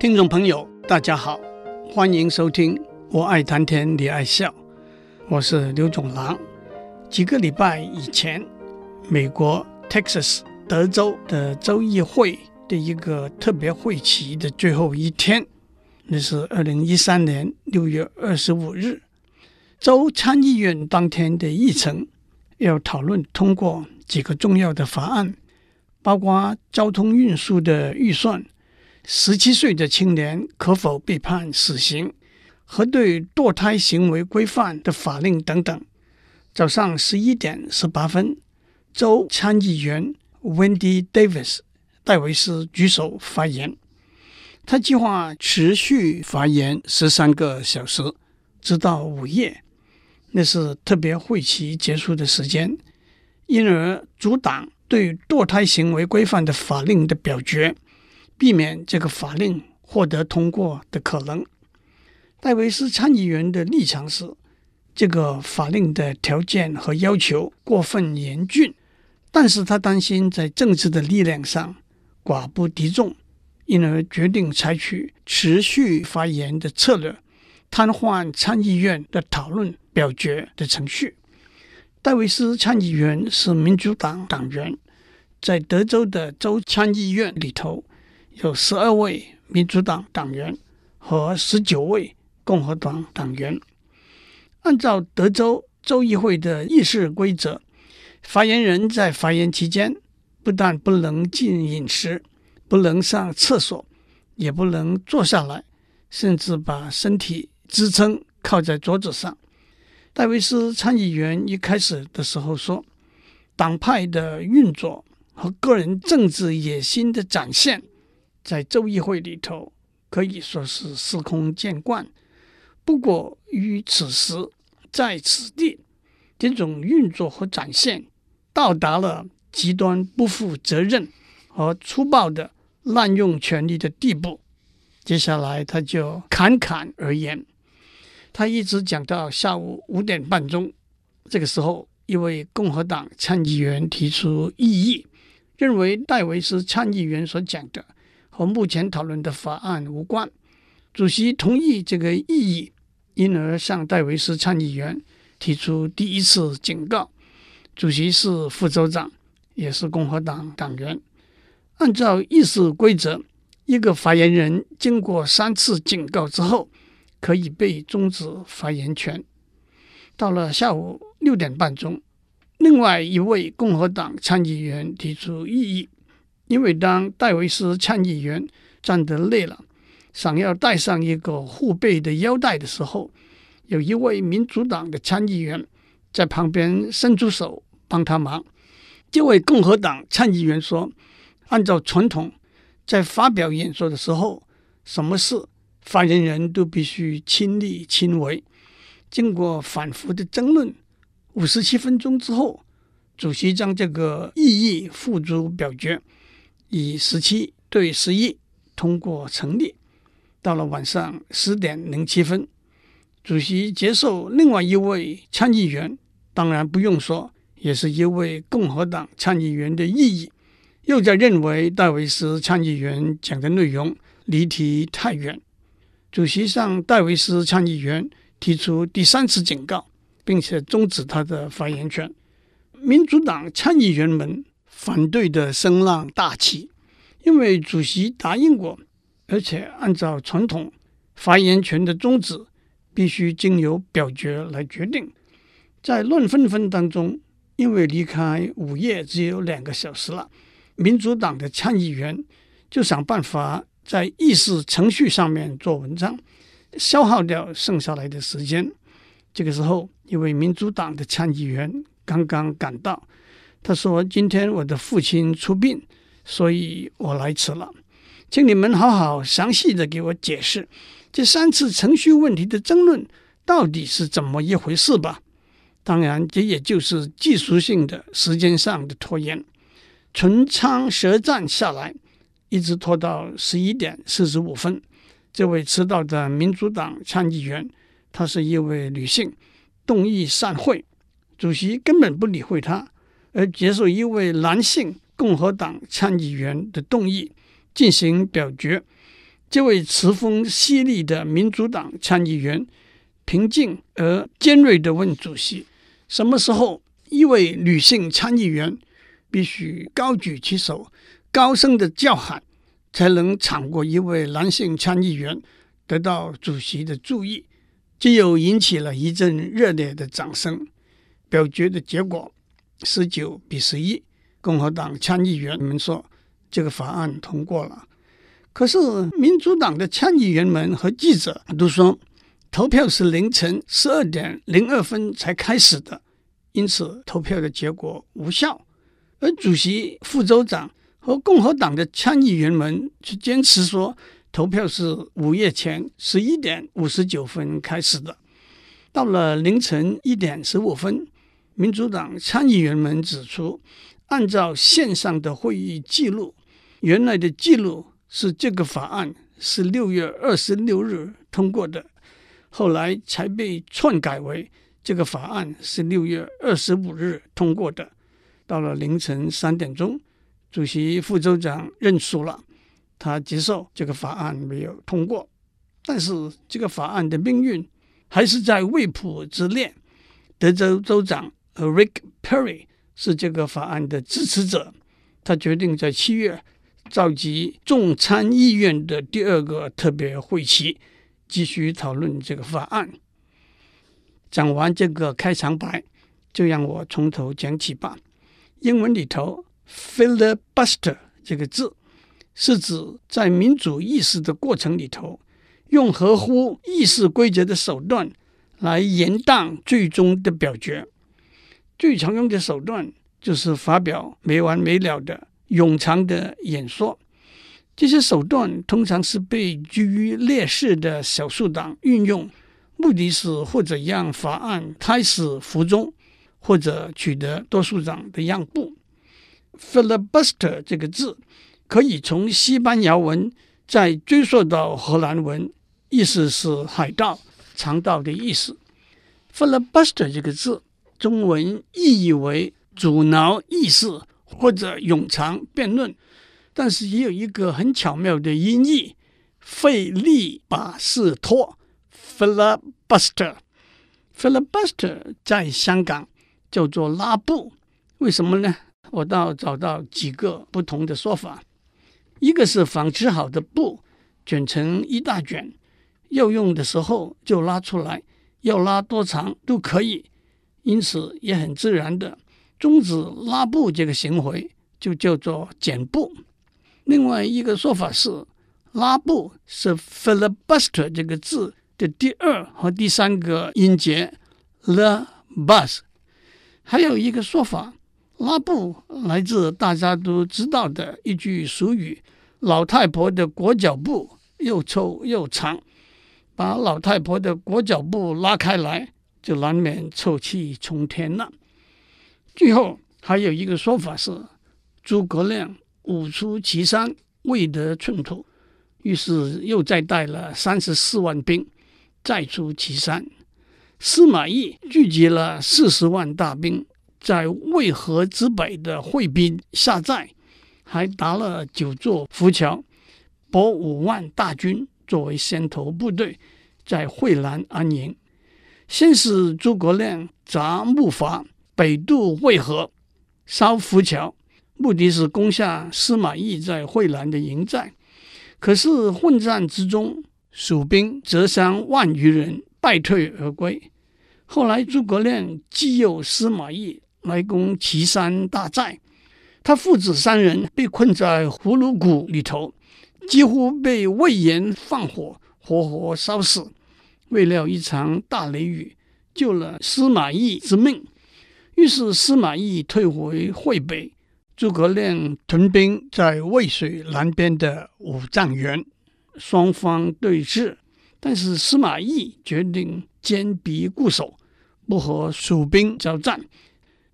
听众朋友，大家好，欢迎收听《我爱谈天你爱笑》，我是刘总郎。几个礼拜以前，美国 Texas 德州的州议会的一个特别会期的最后一天，那是二零一三年六月二十五日，州参议院当天的议程要讨论通过几个重要的法案，包括交通运输的预算。十七岁的青年可否被判死刑？和对堕胎行为规范的法令等等。早上十一点十八分，州参议员 Wendy Davis 戴维斯举手发言。他计划持续发言十三个小时，直到午夜，那是特别会期结束的时间，因而阻挡对堕胎行为规范的法令的表决。避免这个法令获得通过的可能。戴维斯参议员的立场是，这个法令的条件和要求过分严峻，但是他担心在政治的力量上寡不敌众，因而决定采取持续发言的策略，瘫痪参议院的讨论表决的程序。戴维斯参议员是民主党党员，在德州的州参议院里头。有十二位民主党党员和十九位共和党党员。按照德州州议会的议事规则，发言人在发言期间不但不能进饮食，不能上厕所，也不能坐下来，甚至把身体支撑靠在桌子上。戴维斯参议员一开始的时候说：“党派的运作和个人政治野心的展现。”在州议会里头可以说是司空见惯，不过于此时在此地，这种运作和展现到达了极端不负责任和粗暴的滥用权力的地步。接下来他就侃侃而言，他一直讲到下午五点半钟。这个时候，一位共和党参议员提出异议，认为戴维斯参议员所讲的。和目前讨论的法案无关。主席同意这个异议，因而向戴维斯参议员提出第一次警告。主席是副州长，也是共和党党员。按照议事规则，一个发言人经过三次警告之后，可以被终止发言权。到了下午六点半钟，另外一位共和党参议员提出异议。因为当戴维斯参议员站得累了，想要带上一个护背的腰带的时候，有一位民主党的参议员在旁边伸出手帮他忙。这位共和党参议员说：“按照传统，在发表演说的时候，什么事发言人都必须亲力亲为。”经过反复的争论，五十七分钟之后，主席将这个异议付诸表决。以十七对十一通过成立。到了晚上十点零七分，主席接受另外一位参议员，当然不用说，也是一位共和党参议员的异议，又在认为戴维斯参议员讲的内容离题太远。主席向戴维斯参议员提出第三次警告，并且终止他的发言权。民主党参议员们。反对的声浪大起，因为主席答应过，而且按照传统，发言权的终止必须经由表决来决定。在乱纷纷当中，因为离开午夜只有两个小时了，民主党的参议员就想办法在议事程序上面做文章，消耗掉剩下来的时间。这个时候，一位民主党的参议员刚刚赶到。他说：“今天我的父亲出殡，所以我来迟了，请你们好好详细的给我解释这三次程序问题的争论到底是怎么一回事吧。当然，这也就是技术性的时间上的拖延，唇枪舌战下来，一直拖到十一点四十五分。这位迟到的民主党参议员，她是一位女性，动议散会，主席根本不理会她。”而接受一位男性共和党参议员的动议进行表决，这位词锋犀利的民主党参议员平静而尖锐地问主席：“什么时候一位女性参议员必须高举起手，高声地叫喊，才能抢过一位男性参议员，得到主席的注意？”这又引起了一阵热烈的掌声。表决的结果十九比十一，共和党参议员们说这个法案通过了。可是民主党的参议员们和记者都说，投票是凌晨十二点零二分才开始的，因此投票的结果无效。而主席、副州长和共和党的参议员们却坚持说，投票是午夜前十一点五十九分开始的。到了凌晨一点十五分。民主党参议员们指出，按照线上的会议记录，原来的记录是这个法案是六月二十六日通过的，后来才被篡改为这个法案是六月二十五日通过的。到了凌晨三点钟，主席副州长认输了，他接受这个法案没有通过，但是这个法案的命运还是在未卜之列。德州州长。Rick Perry 是这个法案的支持者，他决定在七月召集众参议院的第二个特别会期，继续讨论这个法案。讲完这个开场白，就让我从头讲起吧。英文里头 “filibuster” 这个字是指在民主议事的过程里头，用合乎议事规则的手段来延宕最终的表决。最常用的手段就是发表没完没了的冗长的演说。这些手段通常是被居于劣势的少数党运用，目的是或者让法案胎死腹中，或者取得多数党的让步。filibuster 这个字可以从西班牙文再追溯到荷兰文，意思是海盗、强盗的意思。filibuster 这个字。中文意译为阻挠议事或者冗长辩论，但是也有一个很巧妙的音译，费力把事拖 （filibuster）。filibuster 在香港叫做拉布，为什么呢？我倒找到几个不同的说法，一个是纺织好的布卷成一大卷，要用的时候就拉出来，要拉多长都可以。因此，也很自然的终止拉布这个行为，就叫做剪布。另外一个说法是，拉布是 filibuster 这个字的第二和第三个音节 the bus。还有一个说法，拉布来自大家都知道的一句俗语：老太婆的裹脚布又臭又长，把老太婆的裹脚布拉开来。就难免臭气冲天了。最后还有一个说法是，诸葛亮五出祁山，未得寸土，于是又再带了三十四万兵再出祁山。司马懿聚集了四十万大兵，在渭河之北的会滨下寨，还搭了九座浮桥，拨五万大军作为先头部队，在惠南安营。先是诸葛亮砸木筏北渡渭河，烧浮桥，目的是攻下司马懿在惠南的营寨。可是混战之中，蜀兵折伤万余人，败退而归。后来诸葛亮急诱司马懿来攻祁山大寨，他父子三人被困在葫芦谷里头，几乎被魏延放火活活烧死。未料一场大雷雨救了司马懿之命，于是司马懿退回会北，诸葛亮屯兵在渭水南边的五丈原，双方对峙。但是司马懿决定坚壁固守，不和蜀兵交战。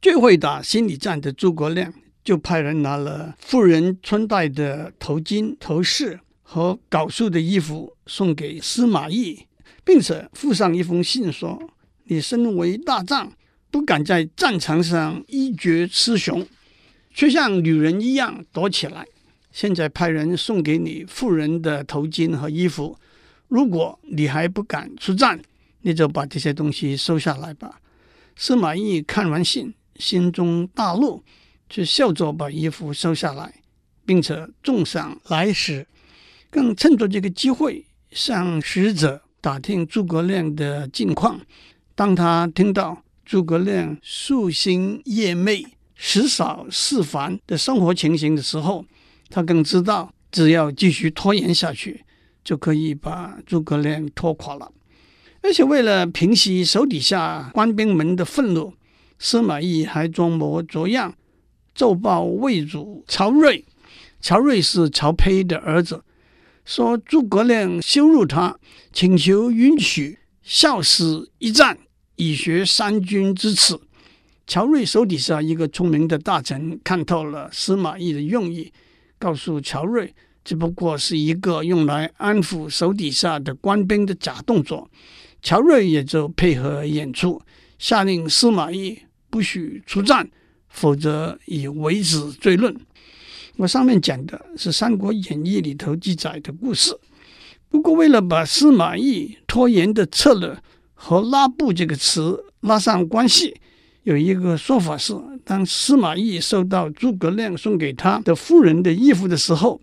最会打心理战的诸葛亮，就派人拿了妇人穿戴的头巾、头饰和縞束的衣服送给司马懿。并且附上一封信说：“你身为大将，不敢在战场上一决雌雄，却像女人一样躲起来，现在派人送给你妇人的头巾和衣服。如果你还不敢出战，你就把这些东西收下来吧。”司马懿看完信，心中大怒，却笑着把衣服收下来，并且重赏来使，更趁着这个机会向使者打听诸葛亮的近况。当他听到诸葛亮夙兴夜寐、食少事烦的生活情形的时候，他更知道，只要继续拖延下去，就可以把诸葛亮拖垮了。而且为了平息手底下官兵们的愤怒，司马懿还装模作样奏报魏主曹睿。曹睿是曹丕的儿子，说诸葛亮羞辱他，请求允许效死一战。以学三军之耻。曹睿手底下一个聪明的大臣看透了司马懿的用意，告诉曹睿，只不过是一个用来安抚手底下的官兵的假动作。曹睿也就配合演出，下令司马懿不许出战，否则以为子罪论。我上面讲的是《三国演义》里头记载的故事。不过，为了把司马懿拖延的策略，和拉布这个词拉上关系，有一个说法是：当司马懿收到诸葛亮送给他的妇人的衣服的时候，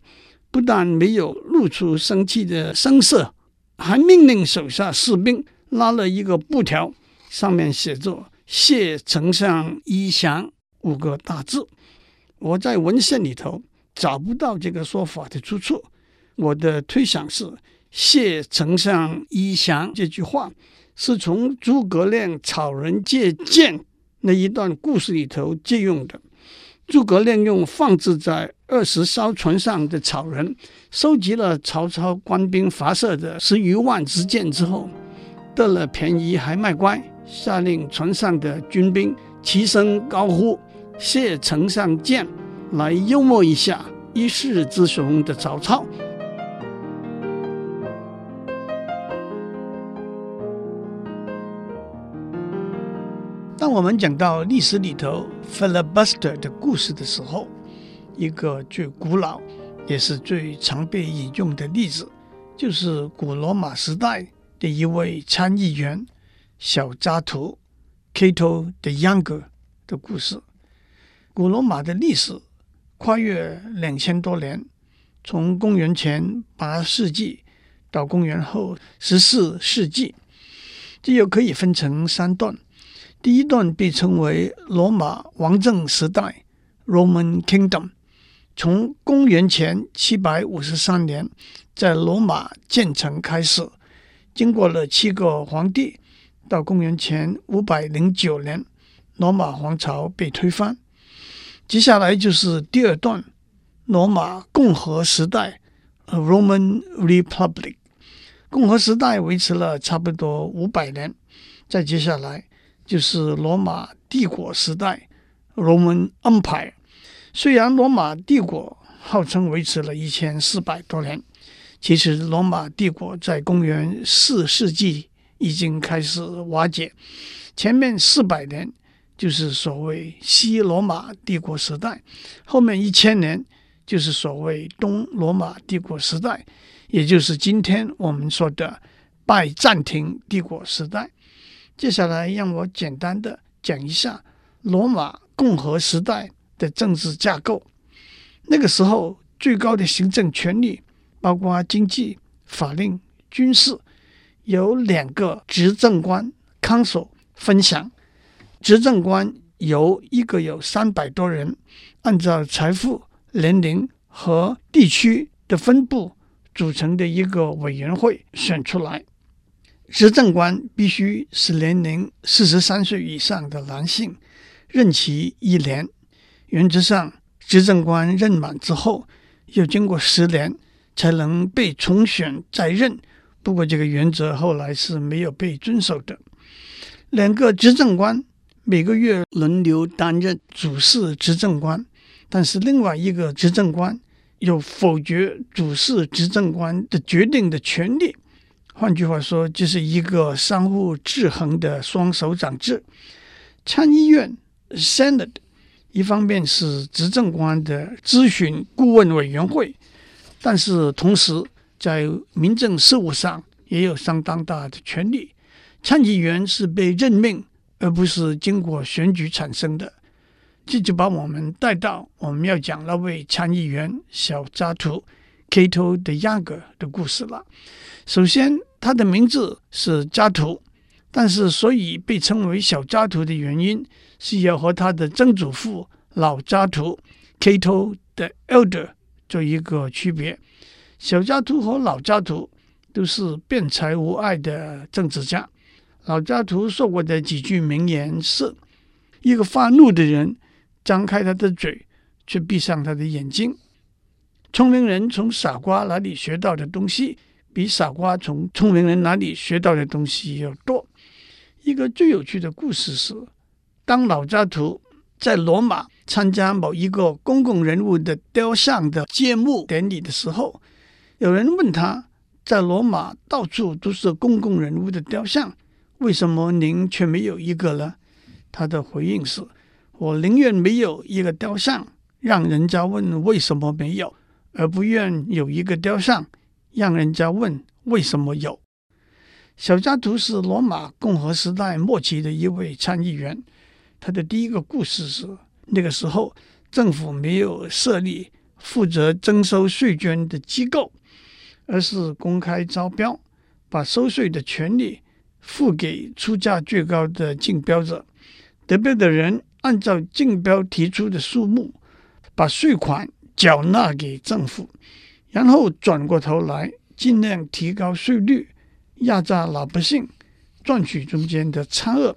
不但没有露出生气的声色，还命令手下士兵拉了一个布条，上面写着“谢丞相衣降”五个大字。我在文献里头找不到这个说法的出处，我的推想是“谢丞相一降”这句话。是从诸葛亮草人借箭那一段故事里头借用的。诸葛亮用放置在二十艘船上的草人，收集了曹操官兵发射的十余万支箭之后，得了便宜还卖乖，下令船上的军兵齐声高呼“谢丞相见”，来幽默一下一世之雄的曹操。当我们讲到历史里头 filibuster 的故事的时候，一个最古老也是最常被引用的例子，就是古罗马时代的一位参议员小扎图 Cato the Younger 的故事。古罗马的历史跨越两千多年，从公元前八世纪到公元后十四世纪，这又可以分成三段。第一段被称为罗马王政时代 （Roman Kingdom），从公元前七百五十三年在罗马建成开始，经过了七个皇帝，到公元前五百零九年，罗马皇朝被推翻。接下来就是第二段罗马共和时代 （Roman Republic），共和时代维持了差不多五百年。再接下来。就是罗马帝国时代 （Roman Empire）。虽然罗马帝国号称维持了一千四百多年，其实罗马帝国在公元四世纪已经开始瓦解。前面四百年就是所谓西罗马帝国时代，后面一千年就是所谓东罗马帝国时代，也就是今天我们说的拜占庭帝国时代。接下来，让我简单的讲一下罗马共和时代的政治架构。那个时候，最高的行政权力包括经济、法令、军事，由两个执政官 （consul） 分享。执政官由一个有三百多人，按照财富、年龄和地区的分布组成的一个委员会选出来。执政官必须是年龄四十三岁以上的男性，任期一年。原则上，执政官任满之后，要经过十年才能被重选再任。不过，这个原则后来是没有被遵守的。两个执政官每个月轮流担任主事执政官，但是另外一个执政官有否决主事执政官的决定的权利。换句话说，这是一个相互制衡的双手掌制。参议院 （Senate） 一方面是执政官的咨询顾问委员会，但是同时在民政事务上也有相当大的权力。参议员是被任命，而不是经过选举产生的。这就把我们带到我们要讲那位参议员小扎图 （Kato the Younger 的故事了。首先，他的名字是扎图，但是所以被称为小扎图的原因。是要和他的曾祖父老扎图 （Kato the Elder 做一个区别。小扎图和老扎图都是辩才无碍的政治家。老扎图说过的几句名言是：一个发怒的人张开他的嘴，却闭上他的眼睛。聪明人从傻瓜那里学到的东西，比傻瓜从聪明人那里学到的东西要多。一个最有趣的故事是。当老扎图在罗马参加某一个公共人物的雕像的揭幕典礼的时候，有人问他，在罗马到处都是公共人物的雕像，为什么您却没有一个呢？他的回应是：我宁愿没有一个雕像，让人家问为什么没有，而不愿有一个雕像，让人家问为什么有。小加图是罗马共和时代末期的一位参议员。他的第一个故事是，那个时候政府没有设立负责征收税捐的机构，而是公开招标，把收税的权利付给出价最高的竞标者。得标的人按照竞标提出的数目，把税款缴纳给政府，然后转过头来尽量提高税率，压榨老百姓，赚取中间的差额。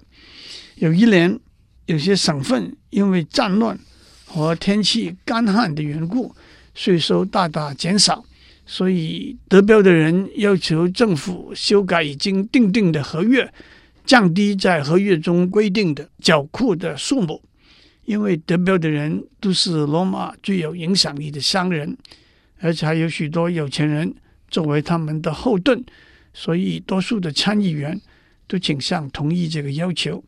有一年。有些省份因为战乱和天气干旱的缘故，税收大大减少，所以得标的人要求政府修改已经订定的合约，降低在合约中规定的缴库的数目。因为得标的人都是罗马最有影响力的商人，而且还有许多有钱人作为他们的后盾，所以多数的参议员都倾向同意这个要求。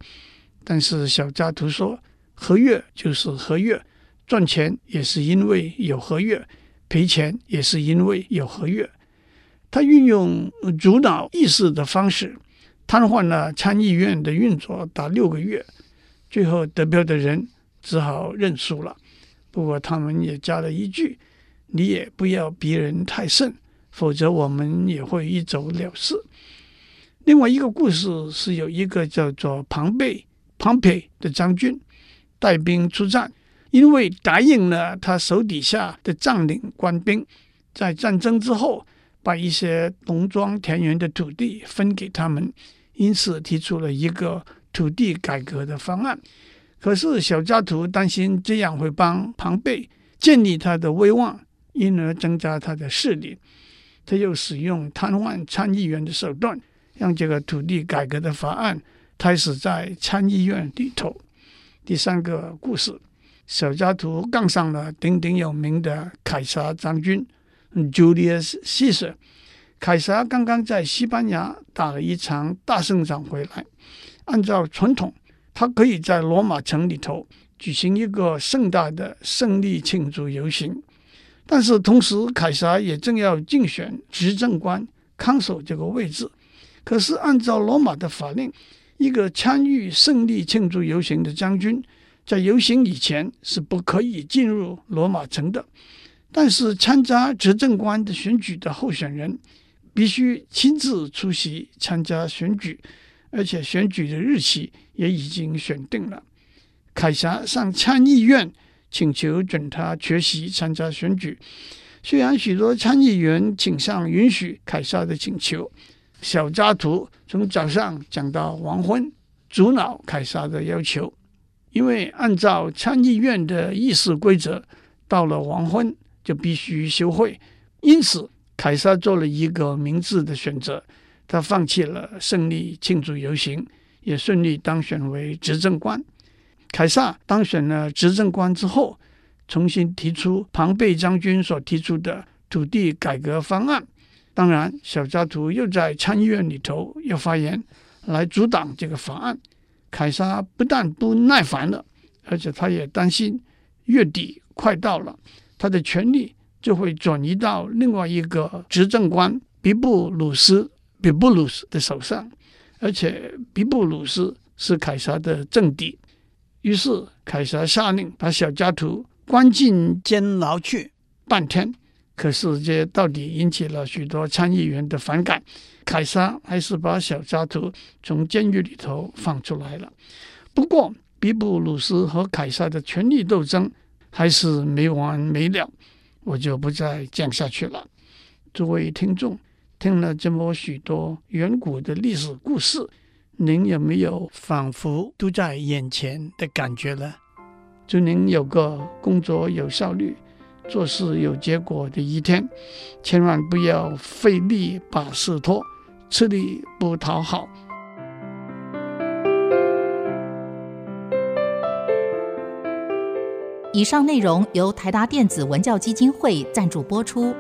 但是小扎图说，合约就是合约，赚钱也是因为有合约，赔钱也是因为有合约。他运用主导意识的方式，瘫痪了参议院的运作达六个月，最后得票的人只好认输了。不过他们也加了一句：“你也不要逼人太甚，否则我们也会一走了之。”另外一个故事是有一个叫做庞贝。Pompey 的将军带兵出战，因为答应了他手底下的将领官兵，在战争之后把一些农庄田园的土地分给他们，因此提出了一个土地改革的方案。可是小加图担心这样会帮庞贝建立他的威望，因而增加他的势力。他又使用瘫痪参议员的手段，让这个土地改革的法案。开始在参议院里头。第三个故事，小加图杠上了鼎鼎有名的凯撒将军 Julius Caesar。凯撒刚刚在西班牙打了一场大胜仗回来，按照传统，他可以在罗马城里头举行一个盛大的胜利庆祝游行。但是同时，凯撒也正要竞选执政官看守这个位置。可是按照罗马的法令，一个参与胜利庆祝游行的将军，在游行以前是不可以进入罗马城的。但是参加执政官的选举的候选人，必须亲自出席参加选举，而且选举的日期也已经选定了。凯撒上参议院请求准他缺席参加选举，虽然许多参议员请上允许凯撒的请求。小扎图从早上讲到黄昏，阻挠凯撒的要求，因为按照参议院的议事规则，到了黄昏就必须休会。因此，凯撒做了一个明智的选择，他放弃了胜利庆祝游行，也顺利当选为执政官。凯撒当选了执政官之后，重新提出庞贝将军所提出的土地改革方案。当然，小加图又在参议院里头要发言来阻挡这个法案。凯撒不但不耐烦了，而且他也担心月底快到了，他的权力就会转移到另外一个执政官比布鲁斯比布鲁斯的手上，而且比布鲁斯是凯撒的政敌。于是凯撒下令把小加图关进监牢去半天。可是这到底引起了许多参议员的反感，凯撒还是把小加图从监狱里头放出来了。不过，比布鲁斯和凯撒的权力斗争还是没完没了，我就不再讲下去了。诸位听众，听了这么许多远古的历史故事，您有没有仿佛都在眼前的感觉呢？祝您有个工作有效率，做事有结果的一天，千万不要费力把事拖，吃力不讨好。以上内容由台达电子文教基金会赞助播出。